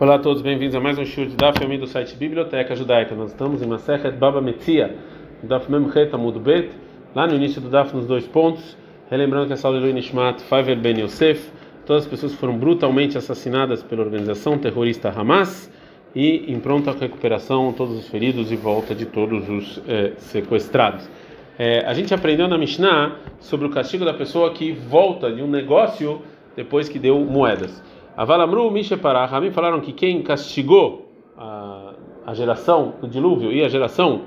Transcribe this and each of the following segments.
Olá a todos, bem-vindos a mais um show de Daf do site Biblioteca Judaica. Nós estamos em Masechet Baba Metzia, Daf Memchet Amud Bet, lá no início do Daf nos dois pontos, relembrando que aula é Nishmat Faivel Ben Yosef, todas as pessoas foram brutalmente assassinadas pela organização terrorista Hamas e em pronta recuperação todos os feridos e volta de todos os eh, sequestrados. Eh, a gente aprendeu na Mishnah sobre o castigo da pessoa que volta de um negócio depois que deu moedas. Avalamru Misheparah, Ramim falaram que quem castigou a, a geração do dilúvio e a geração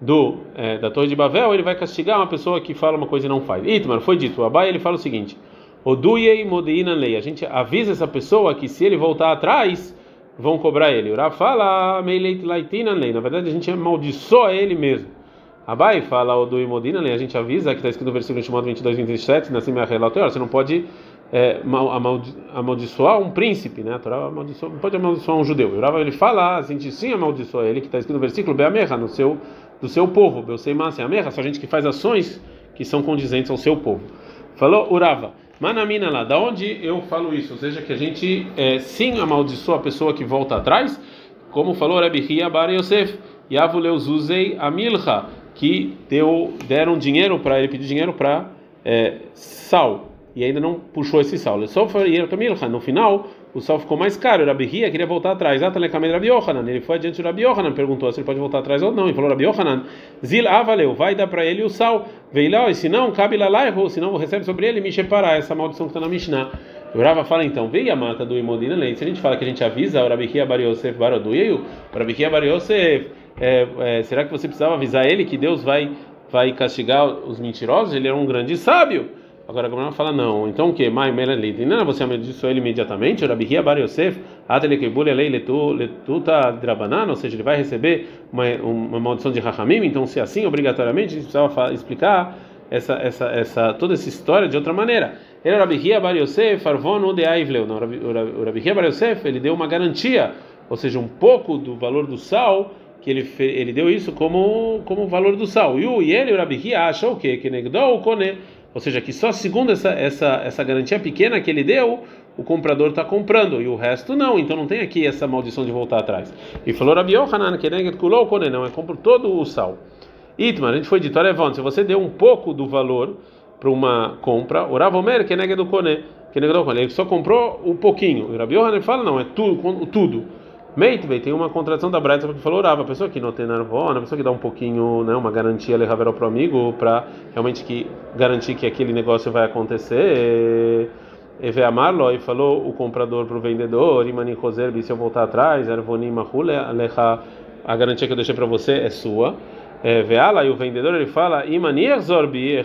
do é, da Torre de Babel, ele vai castigar uma pessoa que fala uma coisa e não faz. Itmar, foi dito, Abai ele fala o seguinte: Oduyei Modeinan lei. A gente avisa essa pessoa que se ele voltar atrás, vão cobrar ele. Ura fala Meileit Laitinan lei. Na verdade, a gente amaldiçoa ele mesmo. Abai fala Odui Modina lei. A gente avisa que está escrito no versículo chamado 22, 27, na Simha Relatório, você não pode é, amaldiçoar um príncipe, né? A Torá amaldiçoa, não pode amaldiçoar um judeu. O Rava ele fala, a gente sim amaldiçoa ele, que está escrito no versículo Beamerra, no seu, do seu povo. Beuseimasse Amerra, só gente que faz ações que são condizentes ao seu povo. Falou Urava, Manamina lá, da onde eu falo isso? Ou seja, que a gente é, sim amaldiçoa a pessoa que volta atrás, como falou Rabi Hia Bar Yosef, Yavuleuzuzei Amilcha, que deu, deram dinheiro para ele, pediu dinheiro para é, sal e ainda não puxou esse sal. No final, o sal ficou mais caro. Rabi Hia queria voltar atrás. Ele foi adiante do Rabi Yohanan, perguntou se ele pode voltar atrás ou não. E falou: Rabi Yohanan, Zil Avaleu, vai dar para ele o sal. Veio lá, e se não, cabe lá lá, se não, recebe sobre ele, me parar essa maldição que está na Mishnah. O Rava fala então, veio a mata do Imodina Lei. Se a gente fala que a gente avisa o Rabi Hia Bar Yosef Baroduyeyu, o Rabi Hia Bar Yosef, é, é, será que você precisava avisar ele que Deus vai, vai castigar os mentirosos? Ele era um grande sábio. Agora a Gamara fala não. Então o que? Mai melelid. Não, você amaldiçoou ele imediatamente. Rabi Hia Bar Yosef, Atelekebule Lei Letuta Drabanan, ou seja, ele vai receber uma, uma maldição de Rahamim. Então, se é assim, obrigatoriamente, a gente precisava explicar essa, essa, essa, toda essa história de outra maneira. Ele Rabi Hia Bar Yosef, Arvon de Aivleu. O Rabi Hia Bar Yosef, ele deu uma garantia, ou seja, um pouco do valor do sal que ele ele deu isso como como valor do sal. E ele, o Rabi Hia, achou o quê? Que negdou o Kone ou seja, que só segundo essa, essa, essa garantia pequena que ele deu, o comprador está comprando e o resto não. Então não tem aqui essa maldição de voltar atrás. E falou Rabi Yohanan, que kulou kone, não, é compro todo o sal. Itmar, a gente foi dito, Arevon, se você deu um pouco do valor para uma compra, Oravomer, que é do kone, que é do kone, ele só comprou um pouquinho. E Rabi Yohanan fala, não, é tudo, tudo. Meitve, tem uma contradição da Braita que falou Rava, a pessoa que não tem narvona, a pessoa que dá um pouquinho, né, uma garantia levaverá para o amigo para realmente que garantir que aquele negócio vai acontecer. Eve Amarlo e falou o comprador para o vendedor, Imani Roser, se eu voltar atrás, Ervonim Mahule, a garantia que eu deixei para você é sua. Veala e o vendedor ele fala, Imani Zorbi,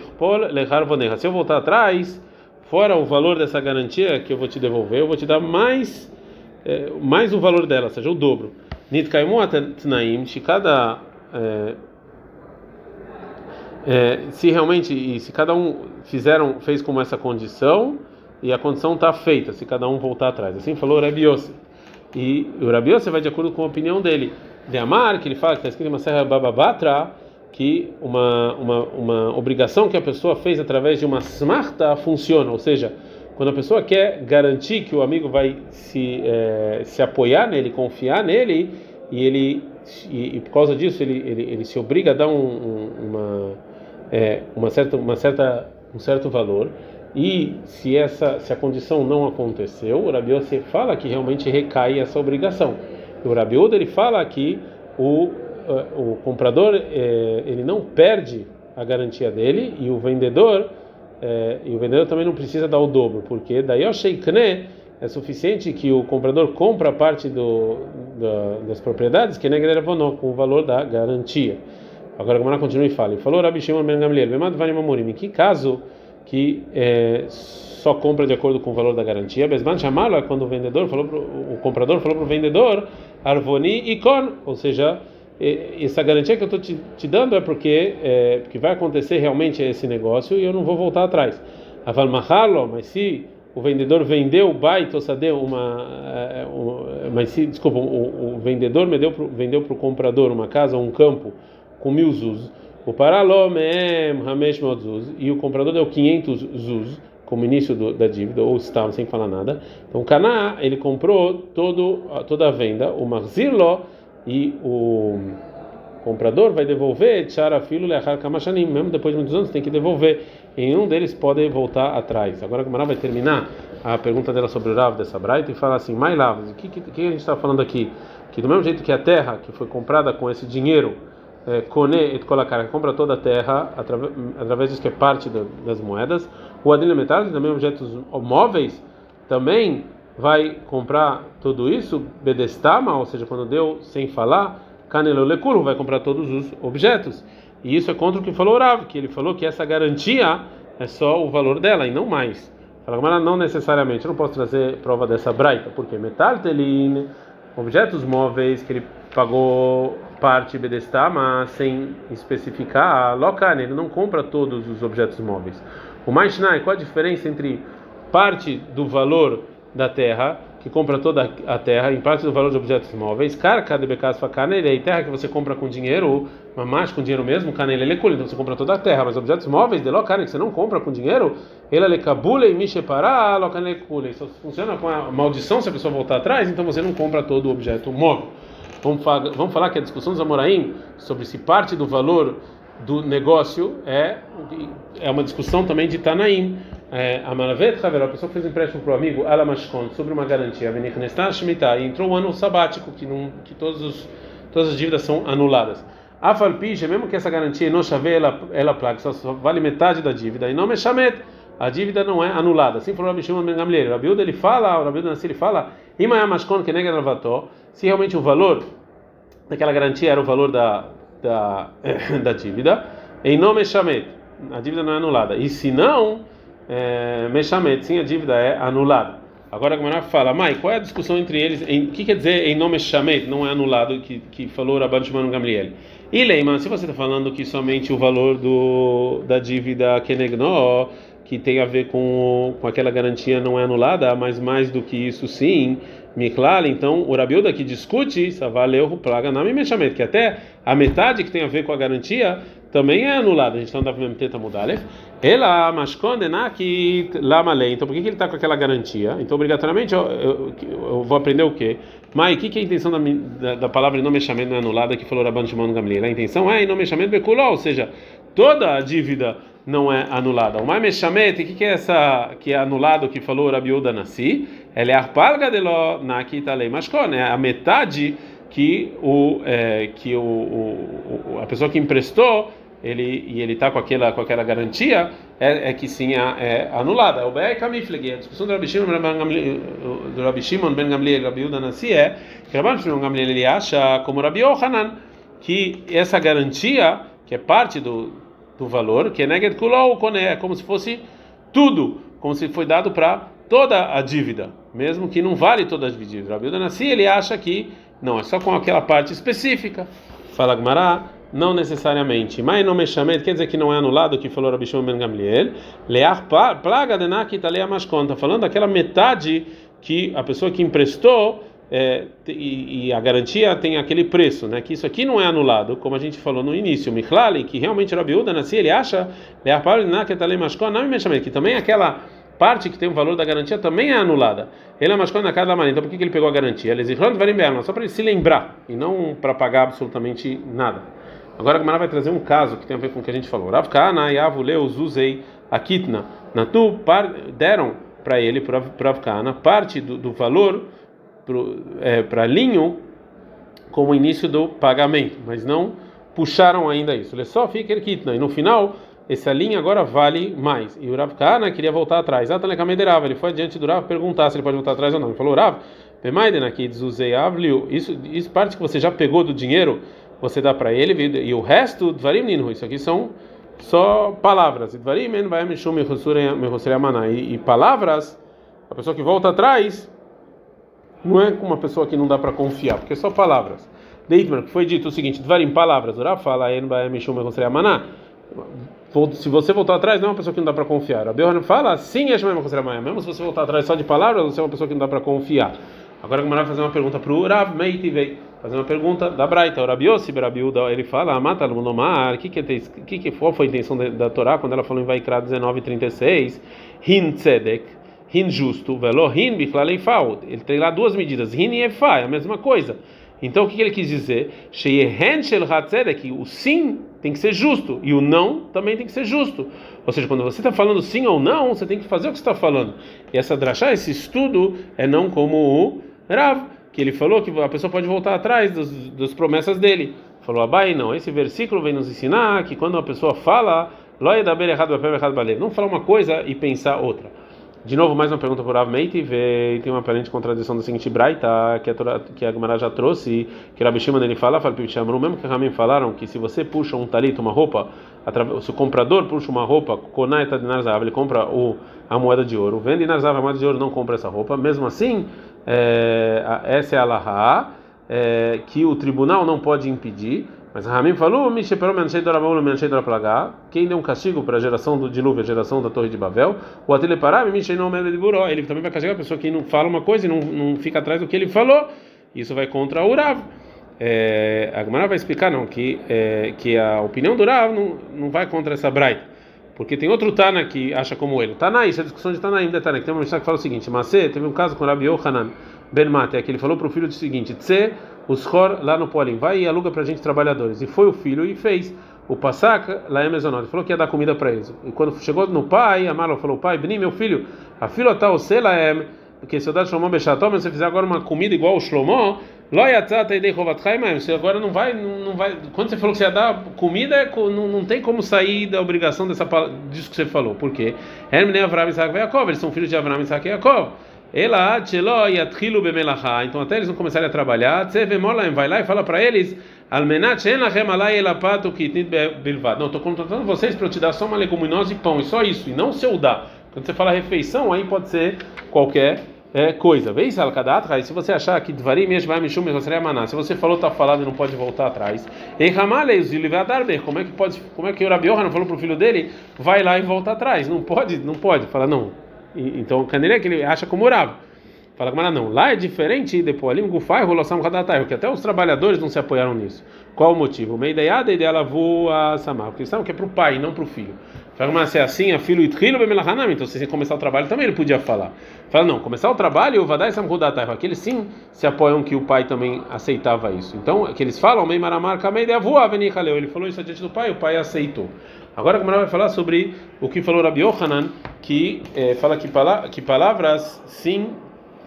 se eu voltar atrás, fora o valor dessa garantia que eu vou te devolver, eu vou te dar mais é, mais o valor dela, ou seja, o dobro. Nitkaimu atnaim, se cada é, é, se realmente se cada um fizeram fez como essa condição e a condição está feita, se cada um voltar atrás. Assim falou Rabi. E o Rabi vai de acordo com a opinião dele. De Amar, que ele fala que está escrito em uma serra Bababatra, que uma, uma, uma obrigação que a pessoa fez através de uma smarta funciona, ou seja, quando a pessoa quer garantir que o amigo vai se, é, se apoiar nele, confiar nele, e ele e, e por causa disso ele, ele, ele, se obriga a dar um, um, uma, é, uma certa, uma certa, um certo valor, e se essa se a condição não aconteceu, o Rabi fala que realmente recai essa obrigação. O Rabi ele fala que o, é, o comprador é, ele não perde a garantia dele e o vendedor é, e o vendedor também não precisa dar o dobro, porque daí o sheikne é suficiente que o comprador compra parte do, da, das propriedades que negra com o valor da garantia. Agora Gamara continua e fala. E falou Rabi Shimon ben Gamliel, em que caso que é, só compra de acordo com o valor da garantia, Besman chamá-lo quando o vendedor falou pro, o comprador falou para o vendedor Arvoni e Kon, ou seja, essa garantia que eu estou te, te, dando é porque, é vai acontecer realmente esse negócio e eu não vou voltar atrás. Aval Mahalo, mas se o vendedor vendeu baito sadeu uma, é, mas se desculpa o, o vendedor me deu pro, vendeu para o comprador uma casa um campo com mil zuz o paralomem hamesh zuz e o comprador deu 500 zuz como início do, da dívida, ou estava sem falar nada. Então, Caná, ele comprou todo, toda a venda, o Marzirlo e o comprador vai devolver Tchara Filo Leachar Kamashanim, mesmo depois de muitos anos tem que devolver. E um deles pode voltar atrás. Agora a Gamara vai terminar a pergunta dela sobre o Rav dessa Braita e fala assim: Mais Rav, o que, que, que, a gente está falando aqui? Que do mesmo jeito que a terra que foi comprada com esse dinheiro, Kone et Kolakar, compra toda a terra através, através disso que é parte das moedas, o Adilha Metal, também objetos móveis, também vai comprar tudo isso, Bedestama, ou seja, quando deu sem falar Canelo Lecuro vai comprar todos os objetos. E isso é contra o que falou Rav, que ele falou que essa garantia é só o valor dela e não mais. Fala, não necessariamente, eu não posso trazer prova dessa braita, porque metal telin, objetos móveis que ele pagou parte bedestama sem especificar, locan, ele não compra todos os objetos móveis. O Maishnai, qual a diferença entre parte do valor da terra que compra toda a terra em parte do valor de objetos móveis, carca de becas facanele, e terra que você compra com dinheiro, mas com dinheiro mesmo, canele lecule, então você compra toda a terra, mas objetos móveis de locane que você não compra com dinheiro, ele lecabule e michepará, locane lecule. Isso funciona com a maldição se a pessoa voltar atrás, então você não compra todo o objeto móvel. Vamos, vamos falar que a discussão dos Amoraim sobre se parte do valor do negócio é é uma discussão também de Tanaim. É, a Malavet Haver, a pessoa fez um empréstimo para o amigo Alamashkon sobre uma garantia, e entrou um ano sabático que, não, que todos os, todas as dívidas são anuladas. A Falpija, mesmo que essa garantia não chave ela, ela plaga, só vale metade da dívida, e não me a dívida não é anulada. Assim falou Rabi Shimon Ben Gamliel. Rabi ele fala, o Rabi Uda ele fala, Imayamashkon que nega se realmente o valor daquela garantia era o valor da, da, da dívida, em nome chamet, a dívida não é anulada. E se não, é, sim, a dívida é anulada. Agora a Gemara fala, Mai, qual é a discussão entre eles? O que quer dizer em nome Shamet, não é anulado, que, que falou Rabban Shimon Gamliel? E Leiman, se você está falando que somente o valor do, da dívida Kenegno, que tem a ver com, com aquela garantia não é anulada, mas mais do que isso sim, Miklal, então o Rabiuda que discute, valeu plaga na Meshamet, que até a metade que tem a ver com a garantia também é anulada. A gente está no Daf Teta Mudalef. Ela, mas condenaki lamalei. Então, por que, que ele está com aquela garantia? Então, obrigatoriamente, eu, eu, eu vou aprender o quê? Mas o que, que é a intenção da, da, da palavra não mexamento não é anulada que falou Rabban Shimon Gamliel? A intenção é não mexamento beculó, ou seja, toda a dívida não é anulada. O mais mexamento, o que, que é essa que é anulado que falou Rabiuda Nassi? Ela é arpalga de lo nakita lei mashkon, é a metade que o é, que o, o, a pessoa que emprestou ele e ele está com aquela com aquela garantia é, é que sim é, é anulada. O Be'er Kamifleg, a discussão do Rabi Shimon do Rabi Shimon Ben Gamliel, Rabi Yudan Nassi é que Rabi Shimon Gamliel ele acha como Rabi Yohanan que essa garantia que é parte do, do valor que é neged kulol é como se fosse tudo, como se foi dado para toda a dívida, mesmo que não vale toda a dívida. Rabi Yudan Nassi ele acha que não é só com aquela parte específica. Fala Gmará não necessariamente. Mas não me chamei, quer dizer que não é anulado o que falou Rabi Shimon Ben Gamliel. Lear plaga de nakita lea conta falando daquela metade que a pessoa que emprestou é, e, e, a garantia tem aquele preço, né? Que isso aqui não é anulado, como a gente falou no início. Michlali, que realmente Rabi Uda, nasci, ele acha de mashkon, não me que também aquela parte que tem o valor da garantia também é anulada. Ele é mascou na casa da marinha. Então por que, que ele pegou a garantia? Ele só para ele se lembrar e não para pagar absolutamente nada. Agora a Gemara vai trazer um caso que tem a ver com o que a gente falou. Rav Kana, Yavu, Leu, Zuzei, Akitna, Natu, deram para ele, para Rav Kana, parte do, do valor para é, linho como início do pagamento, mas não puxaram ainda isso. Ele só fica Kitna e no final essa linha agora vale mais. E o Rav Kana queria voltar atrás. Ah, ele foi adiante do Rav perguntar se ele pode voltar atrás ou não. Ele falou: Rav, isso, isso parte que você já pegou do dinheiro você dá para ele e o resto isso aqui são só palavras e, e palavras a pessoa que volta atrás não é uma pessoa que não dá para confiar porque é só palavras Deitmer foi dito o seguinte dvarim palavras ora fala en se você voltar atrás, não é uma pessoa que não dá para confiar. A Biohan fala, sim, é mesmo se você voltar atrás só de palavras, você é uma pessoa que não dá para confiar. Agora a vai fazer uma pergunta para o Rav Meitivei, fazer uma pergunta da Braita. O Rabi Yossi, Rabiuda, ele fala, mata Lunomar, que que, que que foi a intenção da Torá quando ela falou em Vaikra 19:36, Hin Tzedek, Hin justo, velo Hin bichlal Eifau. Ele tem lá duas medidas, Hin e Efa, é a mesma coisa. Então o que ele quis dizer? que o sim tem que ser justo e o não também tem que ser justo. Ou seja, quando você está falando sim ou não, você tem que fazer o que está falando. E essa drachá, esse estudo, é não como o Rav, que ele falou que a pessoa pode voltar atrás das, promessas dele. Falou Abai, não. Esse versículo vem nos ensinar que quando uma pessoa fala, não falar uma coisa e pensar outra. De novo, mais uma pergunta por Rav Meiti, e tem uma aparente contradição da seguinte Braita, que a, que a Gemara já trouxe, que Rabi Shimon ele fala, fala mesmo que Ramim falaram que se você puxa um talit, uma roupa, se o comprador puxa uma roupa, Konaita de Narzav, ele compra o, a moeda de ouro, vende Narzav, a moeda de ouro não compra essa roupa, mesmo assim, é, essa é a Laha, é, que o tribunal não pode impedir, mas Ramim falou, quem deu um castigo para a geração do dilúvio, a geração da Torre de Babel, o ele também vai castigar a pessoa que não fala uma coisa e não, não fica atrás do que ele falou. Isso vai contra o Rav. É, a Gemara vai explicar não que é, que a opinião do Rav não, não vai contra essa Braita. Porque tem outro Tana que acha como ele. Tana, isso é discussão de Tana ainda Tana, que tem uma mensagem que fala o seguinte: Mas teve um caso com Rabi Yohanan Ben Mate, que ele falou para o filho o seguinte: Tse, os Chor lá no Polim, vai e aluga para gente trabalhadores. E foi o filho e fez. O Passak lá em ele falou que ia dar comida para eles. E quando chegou no pai, Amaro falou: Pai, Bni, meu filho, a fila tá o Selaem, porque se eu dar Shlomo Bechatom, se você fizer agora uma comida igual o Shlomo, você agora não vai, não vai. Quando você falou que você ia dar comida, é não, não tem como sair da obrigação dessa, disso que você falou. Por quê? Eles são filhos de Avraham, Isaac e Yaakov. Ela. Então até eles não começarem a trabalhar, vai lá e fala para eles. Não, estou contratando vocês para eu te dar só uma leguminosa e pão, e só isso, e não se eu dar. Quando você fala refeição, aí pode ser qualquer é, coisa. Vê isso, Alkadatra, se você achar que Dvarim vai Mishum Maná, se você falou está falado e não pode voltar atrás. Como é que pode, como é que o Rabi não falou para o filho dele, vai lá e volta atrás? Não pode, não pode. Fala, não, então, o Canelé que ele acha como Rav. Fala que não, lá é diferente de Poalim, Gufai, Rolação Kadatai, porque até os trabalhadores não se apoiaram nisso. Qual o motivo? Meidaiada e dela voa Samar, porque sabem que é para o pai, não para o filho. Fala, mas se é assim, a filho Itrilo Bemelahanam, então se começar o trabalho também ele podia falar. Fala, não, começar o trabalho, o Vadai Samkudatai, aqueles sim se apoiam que o pai também aceitava isso. Então, que eles falam, Meimaramar Kameidea voa Venikaleu, ele falou isso diante do pai, o pai aceitou. Agora a Gemara vai falar sobre o que falou Rabi Yohanan, que é, fala que, pala que palavras, sim,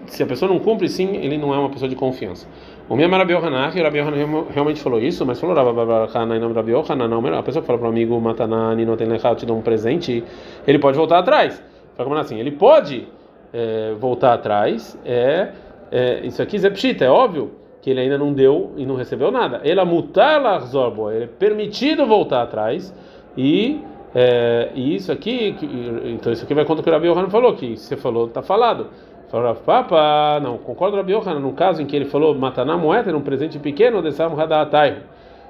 se a pessoa não cumpre, sim, ele não é uma pessoa de confiança. O meu Rabi Yohanan, que Rabi Yohanan realmente falou isso, mas falou Rabi Yohanan, não, a pessoa que fala para o amigo, Matanani, não tem lechado, te dá um presente, ele pode voltar atrás. Fala assim, ele pode é, voltar atrás, é, é, isso aqui é pshita, é óbvio que ele ainda não deu e não recebeu nada. Ele mutar ele é permitido voltar atrás, e, é, e isso aqui, então isso aqui vai contra o que o Rabi Yohanan falou, que você falou, está falado. Falou, Papa, não, concordo com o Rabi Yohanan, no caso em que ele falou, Mataná moeda, um presente pequeno, desam Hadatai,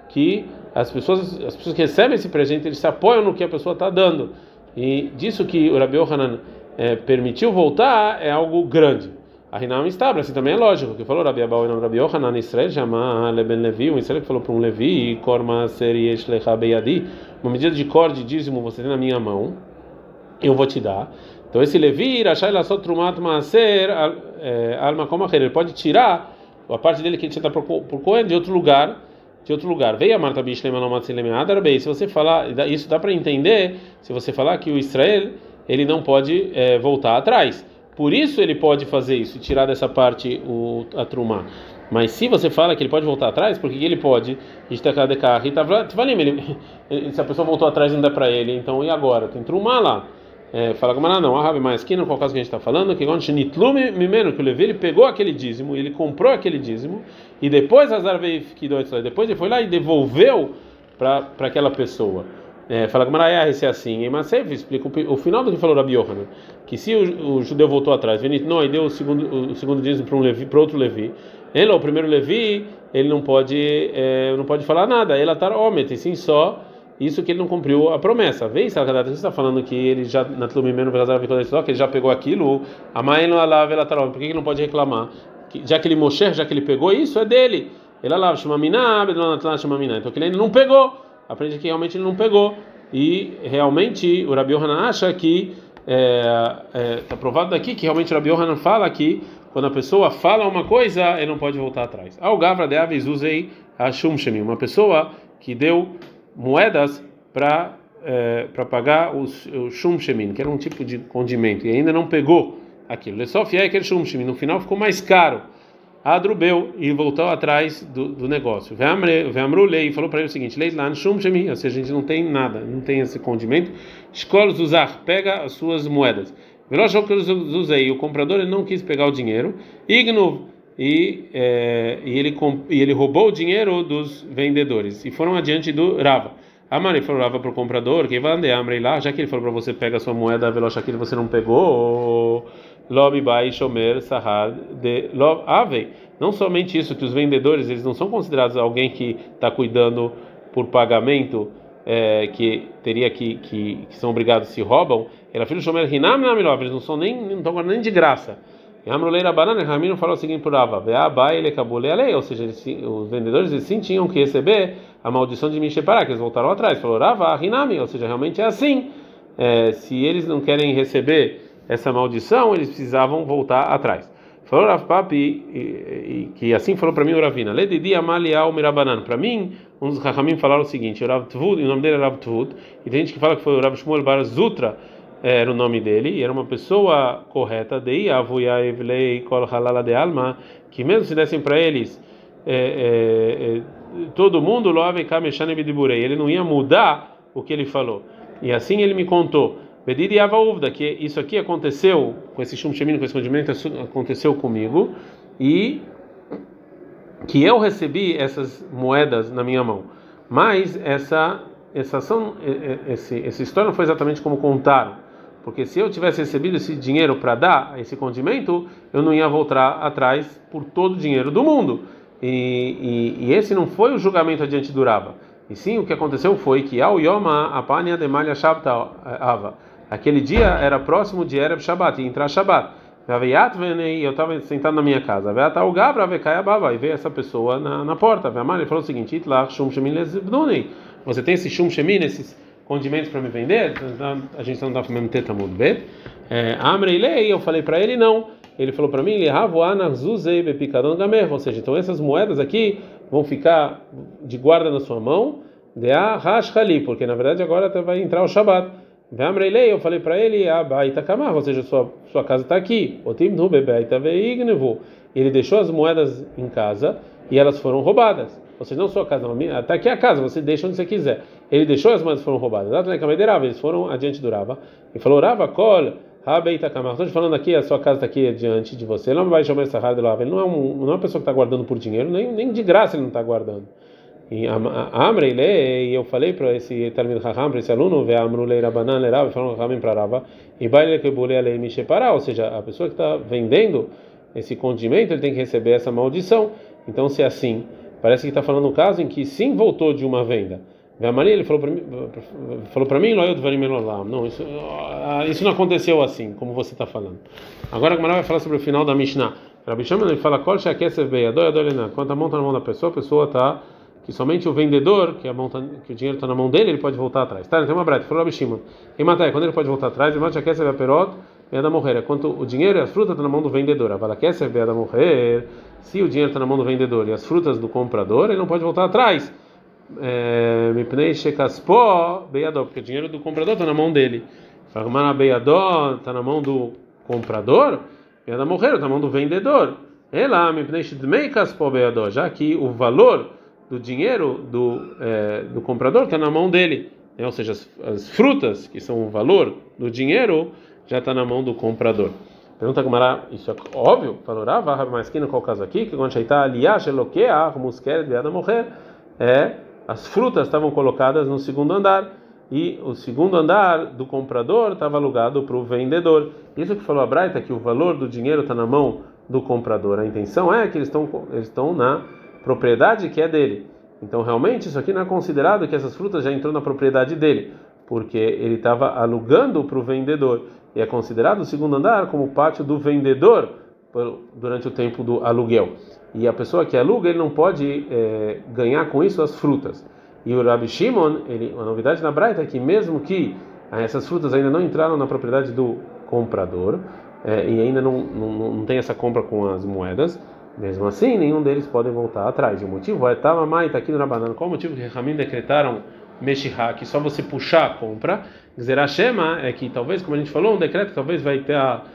que as pessoas, as pessoas que recebem esse presente, eles se apoiam no que a pessoa está dando. E disso que o Rabi Yohanan é, permitiu voltar é algo grande. A Rinam estável, assim também é lógico, que falou Rabi Abau e Rabi Yohanan, Israel, chama Leben Levi, um Israel que falou para um Levi, Korma Seriesh Lecha Beyadi, uma medida de cor de dízimo você tem na minha mão, eu vou te dar. Então esse Levi, Rashai Lassot Trumat Maaser, é, Alma Komacher, ele pode tirar a parte dele que ele tinha por, por Cohen de outro lugar, de outro lugar. Veio a Marta Bishlema no Matsilem Adarbei, se você falar, isso dá para entender, se você falar que o Israel, ele não pode é, voltar atrás. Por isso ele pode fazer isso, tirar dessa parte o, a trumá. Mas se você fala que ele pode voltar atrás, porque ele pode? Se a pessoa voltou atrás não dá para ele, então e agora? Tem trumá lá. É, fala como não, a Rabi mais aqui no qual caso que a gente está falando, que quando Mimeno, que o Levi ele pegou aquele dízimo, ele comprou aquele dízimo, e depois Azar veio depois ele foi lá e devolveu para aquela pessoa. É, fala que Maraiah esse é assim. E Masev explica o, o, final do que falou Rabi Yohanan, que se o, o judeu voltou atrás, Venitnoi deu o segundo, o segundo dízimo para um para outro Levi, ele, o primeiro Levi, ele não pode, é, não pode falar nada. Ele atar omet, e sim só isso que ele não cumpriu a promessa. Vê se você está falando que ele já na Tlumimeno que ele já pegou aquilo, a mãe não alava ela por que ele não pode reclamar? Já que ele Moshe, já que ele pegou isso, é dele. Ele alava chamaminá, chamaminá. Então que ele ainda não pegou. Aprende que realmente ele não pegou. E realmente o Rabi Yohanan acha que está é, é, provado daqui que realmente o Rabi Yohanan fala que quando a pessoa fala uma coisa, ele não pode voltar atrás. Ao Gavra de Aves usei a Shumshemi, uma pessoa que deu moedas para é, para pagar o, o que era um tipo de condimento, e ainda não pegou aquilo. Lesof é aquele Shumshemin, no final ficou mais caro. Adrubeu e voltou atrás do, do negócio. Veamrulei e falou para ele o seguinte: Leitlan Shumshemin, ou seja, a gente não tem nada, não tem esse condimento. Escolos usar, pega as suas moedas. Usei, o comprador ele não quis pegar o dinheiro. Igno e, é, e, ele, e ele roubou o dinheiro dos vendedores e foram adiante do Rava. Amari falou Rava para o comprador, que vai andar lá, já que ele falou para você pega a sua moeda, veloz que você não pegou, Lobi Bai Shomer Sahar de Lob Ave. Não somente isso, que os vendedores eles não são considerados alguém que está cuidando por pagamento, é, que teria que, que, que são obrigados se roubam. Ela filho Shomer Hinam eles não são nem não estão nem de graça. Amruleira Banana, Ramiro falou o seguinte por Ava: Veabai ele acabou a lei, ou seja, eles, os vendedores eles sim tinham que receber a maldição de Mishepará, que eles voltaram atrás. Falou Rava, Hinami, ou seja, realmente é assim. É, se eles não querem receber essa maldição, eles precisavam voltar atrás. Falou Rav Papi, que assim falou para mim o Ravina: Mirabanan. Para mim, um dos Rahamim falaram o seguinte: o Rav Tvud, o nome dele é Rav Tvud, e tem gente que fala que foi o Rav Shmuel Bar Zutra era o nome dele, e era uma pessoa correta, kol de alma, que mesmo se dessem para eles é, é, é, todo mundo ele não ia mudar o que ele falou. E assim ele me contou. Pedidi Uvda, que isso aqui aconteceu com esse chum com esse condimento, aconteceu comigo, e que eu recebi essas moedas na minha mão. Mas essa essa ação, esse, essa história não foi exatamente como contaram. Porque se eu tivesse recebido esse dinheiro para dar esse condimento, eu não ia voltar atrás por todo o dinheiro do mundo. E, e, e esse não foi o julgamento adiante do Rava. E sim, o que aconteceu foi que ao Yoma apania de malha ava. Aquele dia era próximo de Erev Shabbat, ia entrar Shabbat. E eu estava sentado na minha casa. e veio essa pessoa na, na porta. Ele falou o seguinte: Você tem esse shum shemin, esses condimentos para me vender? A gente não está falando teta muito bem. Amreilei, eu falei para ele não. Ele falou para mim, ou seja, então essas moedas aqui vão ficar de guarda na sua mão, de ali, porque na verdade agora vai entrar o Shabat. Amreilei, eu falei para ele, ou seja, sua sua casa está aqui. Ele deixou as moedas em casa e elas foram roubadas. Ou seja, não sua casa, até aqui a casa, você deixa onde você quiser. Ele deixou as moedas foram roubadas. Eles foram adiante do Rava. E falou: Rava, kol, Estou te falando aqui, a sua casa está aqui diante de você. Ele não vai chamar essa Ele não é, um, não é uma pessoa que está guardando por dinheiro, nem, nem de graça ele não está guardando. E Amrei e eu falei para esse Talmud Raham, para esse aluno, ve Amrulei Rabanan Lerav, falando Rahamim para Rava, e baile que bule alei Mishepará, ou seja, a pessoa que está vendendo esse condimento, ele tem que receber essa maldição. Então, se é assim, parece que está falando um caso em que sim voltou de uma venda. Maria ele falou para mim, falou para mim, não, isso, ah, isso não aconteceu assim, como você está falando. Agora a Gamara vai falar sobre o final da Mishnah. Rabi Shimon ele fala, quando a mão está na mão da pessoa, a pessoa está que somente o vendedor, que tá, que o dinheiro está na mão dele, ele pode voltar atrás. Tá, tem uma breta, falou Rabi Shimon. E matai, quando ele pode voltar atrás, ele mata a perot, é da morrer. Quanto o dinheiro e as frutas estão na mão do vendedor. A vala é da morrer. Se o dinheiro está na mão do vendedor e as frutas do comprador, ele não pode voltar atrás. É, Mipnei Shekaspó, Beiadó, porque o dinheiro do comprador está na mão dele. Farmana Beiadó está na mão do comprador, Beiadó morreu, está na mão do vendedor. Ela, Mipnei Shidmei Kaspó Beiadó, já que o valor do dinheiro do, é, do comprador está na mão dele. É, ou seja, as, as, frutas, que são o valor do dinheiro, já está na mão do comprador. Pergunta Gamara, isso é óbvio? Falou, Rava, mas aqui no qual caso aqui, que quando está aliás, eloquear, musquer, beada morrer, é as frutas estavam colocadas no segundo andar e o segundo andar do comprador estava alugado para o vendedor. Isso que falou a Braita, que o valor do dinheiro está na mão do comprador. A intenção é que eles estão eles estão na propriedade que é dele. Então realmente isso aqui não é considerado que essas frutas já entrou na propriedade dele, porque ele estava alugando para o vendedor e é considerado o segundo andar como o pátio do vendedor durante o tempo do aluguel. E a pessoa que aluga ele não pode é, ganhar com isso as frutas. E o Rabbi Shimon, ele, a novidade na Braita é que mesmo que essas frutas ainda não entraram na propriedade do comprador é, e ainda não, não, não tem essa compra com as moedas, mesmo assim, nenhum deles pode voltar atrás. E o motivo é, Tava Mai, está aqui no Rabanan, qual o motivo que Ramim decretaram Meshihá, que só você puxar a compra? Shema é que talvez, como a gente falou, um decreto talvez vai estar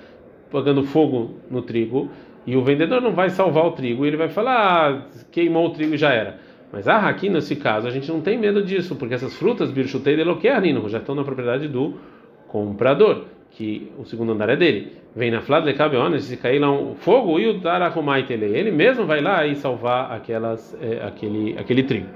pagando fogo no trigo e o vendedor não vai salvar o trigo, ele vai falar, ah, queimou o trigo e já era. Mas ah, aqui nesse caso a gente não tem medo disso, porque essas frutas, birchutei de loquearino, já estão na propriedade do comprador, que o segundo andar é dele. Vem na flada de cabeones, se cair lá um fogo e o darahumaitel, ele mesmo vai lá e salvar aquelas, é, aquele, aquele trigo.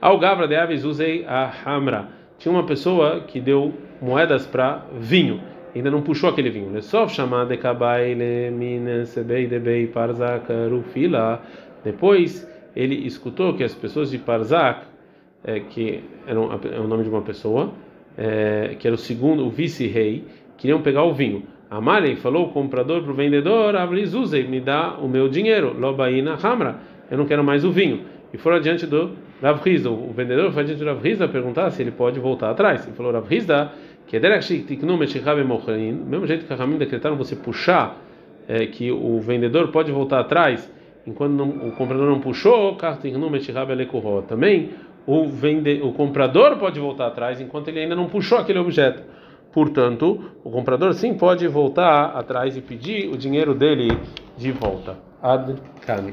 Ao Gavra de Aves usei a Hamra. Tinha uma pessoa que deu moedas para vinho, ainda não puxou aquele vinho. Lesov chamada de kabaile rufila. Depois ele escutou que as pessoas de Parzak, é, que eram, é o nome de uma pessoa, é, que era o segundo, o vice-rei, queriam pegar o vinho. Amalei falou o comprador para o vendedor, Avlizuzei, me dá o meu dinheiro, Lobaina Hamra, eu não quero mais o vinho. E foram adiante do Rav o vendedor foi adiante do Rav Rizda perguntar se ele pode voltar atrás. Ele falou, Rav Rizda, que é mesmo jeito que a Ramim decretaram você puxar, é, que o vendedor pode voltar atrás, enquanto não, o comprador não puxou, também o, vende, o comprador pode voltar atrás enquanto ele ainda não puxou aquele objeto. Portanto, o comprador sim pode voltar atrás e pedir o dinheiro dele de volta. Ad -kami.